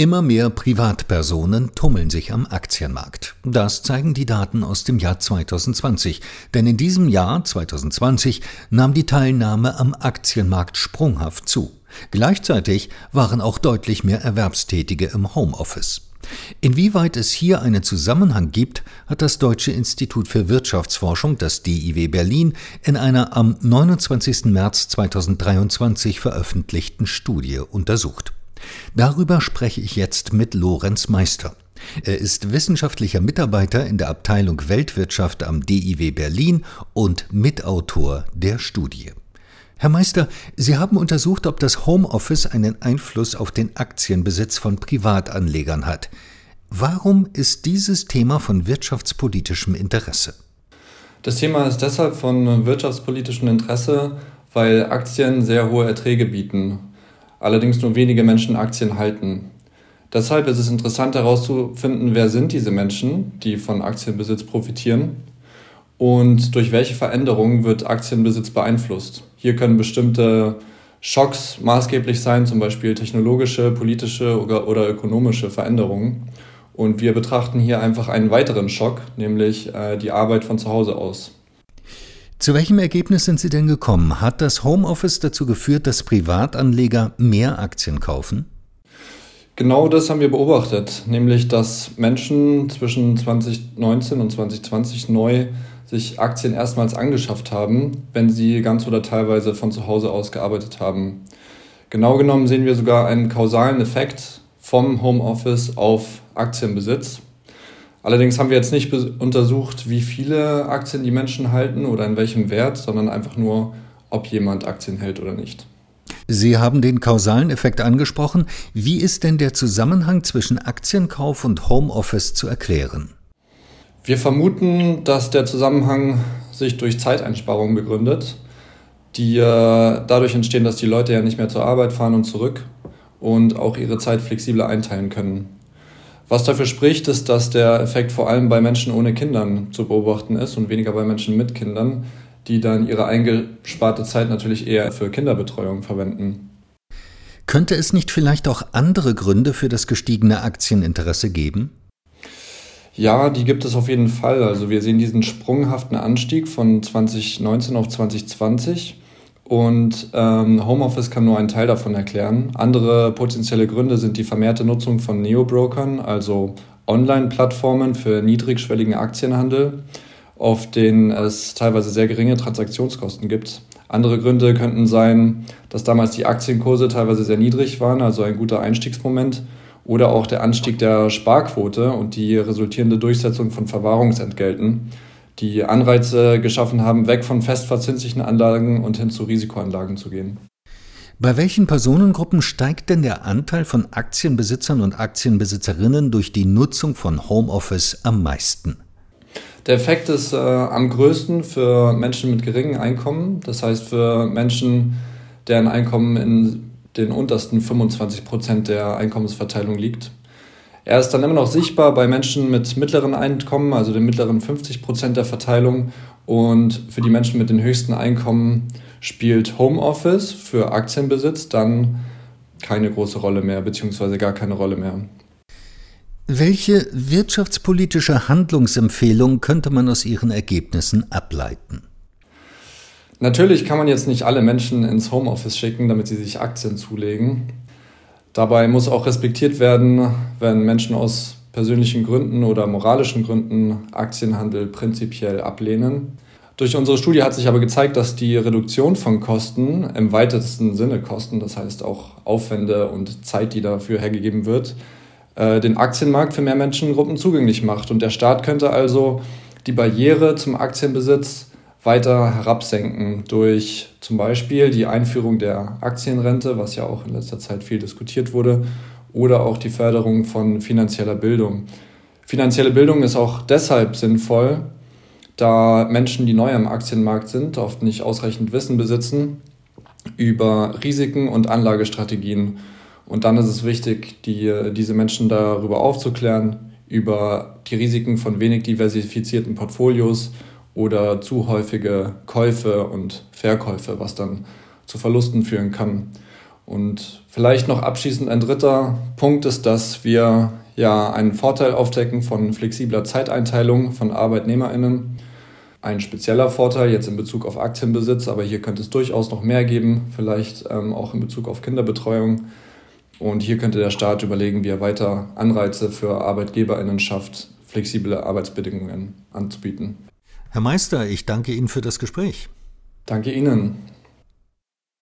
Immer mehr Privatpersonen tummeln sich am Aktienmarkt. Das zeigen die Daten aus dem Jahr 2020. Denn in diesem Jahr 2020 nahm die Teilnahme am Aktienmarkt sprunghaft zu. Gleichzeitig waren auch deutlich mehr Erwerbstätige im Homeoffice. Inwieweit es hier einen Zusammenhang gibt, hat das Deutsche Institut für Wirtschaftsforschung, das DIW Berlin, in einer am 29. März 2023 veröffentlichten Studie untersucht. Darüber spreche ich jetzt mit Lorenz Meister. Er ist wissenschaftlicher Mitarbeiter in der Abteilung Weltwirtschaft am DIW Berlin und Mitautor der Studie. Herr Meister, Sie haben untersucht, ob das Homeoffice einen Einfluss auf den Aktienbesitz von Privatanlegern hat. Warum ist dieses Thema von wirtschaftspolitischem Interesse? Das Thema ist deshalb von wirtschaftspolitischem Interesse, weil Aktien sehr hohe Erträge bieten allerdings nur wenige Menschen Aktien halten. Deshalb ist es interessant herauszufinden, wer sind diese Menschen, die von Aktienbesitz profitieren und durch welche Veränderungen wird Aktienbesitz beeinflusst. Hier können bestimmte Schocks maßgeblich sein, zum Beispiel technologische, politische oder, oder ökonomische Veränderungen. Und wir betrachten hier einfach einen weiteren Schock, nämlich äh, die Arbeit von zu Hause aus. Zu welchem Ergebnis sind Sie denn gekommen? Hat das Homeoffice dazu geführt, dass Privatanleger mehr Aktien kaufen? Genau das haben wir beobachtet, nämlich dass Menschen zwischen 2019 und 2020 neu sich Aktien erstmals angeschafft haben, wenn sie ganz oder teilweise von zu Hause aus gearbeitet haben. Genau genommen sehen wir sogar einen kausalen Effekt vom Homeoffice auf Aktienbesitz. Allerdings haben wir jetzt nicht untersucht, wie viele Aktien die Menschen halten oder in welchem Wert, sondern einfach nur, ob jemand Aktien hält oder nicht. Sie haben den kausalen Effekt angesprochen. Wie ist denn der Zusammenhang zwischen Aktienkauf und Homeoffice zu erklären? Wir vermuten, dass der Zusammenhang sich durch Zeiteinsparungen begründet, die äh, dadurch entstehen, dass die Leute ja nicht mehr zur Arbeit fahren und zurück und auch ihre Zeit flexibler einteilen können. Was dafür spricht, ist, dass der Effekt vor allem bei Menschen ohne Kindern zu beobachten ist und weniger bei Menschen mit Kindern, die dann ihre eingesparte Zeit natürlich eher für Kinderbetreuung verwenden. Könnte es nicht vielleicht auch andere Gründe für das gestiegene Aktieninteresse geben? Ja, die gibt es auf jeden Fall. Also wir sehen diesen sprunghaften Anstieg von 2019 auf 2020 und ähm, Homeoffice kann nur einen Teil davon erklären. Andere potenzielle Gründe sind die vermehrte Nutzung von Neobrokern, also Online-Plattformen für niedrigschwelligen Aktienhandel, auf denen es teilweise sehr geringe Transaktionskosten gibt. Andere Gründe könnten sein, dass damals die Aktienkurse teilweise sehr niedrig waren, also ein guter Einstiegsmoment, oder auch der Anstieg der Sparquote und die resultierende Durchsetzung von Verwahrungsentgelten die Anreize geschaffen haben, weg von festverzinslichen Anlagen und hin zu Risikoanlagen zu gehen. Bei welchen Personengruppen steigt denn der Anteil von Aktienbesitzern und Aktienbesitzerinnen durch die Nutzung von Homeoffice am meisten? Der Effekt ist äh, am größten für Menschen mit geringen Einkommen, das heißt für Menschen, deren Einkommen in den untersten 25 Prozent der Einkommensverteilung liegt. Er ist dann immer noch sichtbar bei Menschen mit mittleren Einkommen, also den mittleren 50 Prozent der Verteilung. Und für die Menschen mit den höchsten Einkommen spielt Homeoffice für Aktienbesitz dann keine große Rolle mehr, beziehungsweise gar keine Rolle mehr. Welche wirtschaftspolitische Handlungsempfehlung könnte man aus Ihren Ergebnissen ableiten? Natürlich kann man jetzt nicht alle Menschen ins Homeoffice schicken, damit sie sich Aktien zulegen. Dabei muss auch respektiert werden, wenn Menschen aus persönlichen Gründen oder moralischen Gründen Aktienhandel prinzipiell ablehnen. Durch unsere Studie hat sich aber gezeigt, dass die Reduktion von Kosten im weitesten Sinne Kosten, das heißt auch Aufwände und Zeit, die dafür hergegeben wird, äh, den Aktienmarkt für mehr Menschengruppen zugänglich macht. Und der Staat könnte also die Barriere zum Aktienbesitz weiter herabsenken durch zum Beispiel die Einführung der Aktienrente, was ja auch in letzter Zeit viel diskutiert wurde, oder auch die Förderung von finanzieller Bildung. Finanzielle Bildung ist auch deshalb sinnvoll, da Menschen, die neu am Aktienmarkt sind, oft nicht ausreichend Wissen besitzen über Risiken und Anlagestrategien. Und dann ist es wichtig, die, diese Menschen darüber aufzuklären, über die Risiken von wenig diversifizierten Portfolios oder zu häufige Käufe und Verkäufe, was dann zu Verlusten führen kann. Und vielleicht noch abschließend ein dritter Punkt ist, dass wir ja einen Vorteil aufdecken von flexibler Zeiteinteilung von ArbeitnehmerInnen. Ein spezieller Vorteil jetzt in Bezug auf Aktienbesitz, aber hier könnte es durchaus noch mehr geben, vielleicht ähm, auch in Bezug auf Kinderbetreuung. Und hier könnte der Staat überlegen, wie er weiter Anreize für ArbeitgeberInnen schafft, flexible Arbeitsbedingungen anzubieten. Herr Meister, ich danke Ihnen für das Gespräch. Danke Ihnen.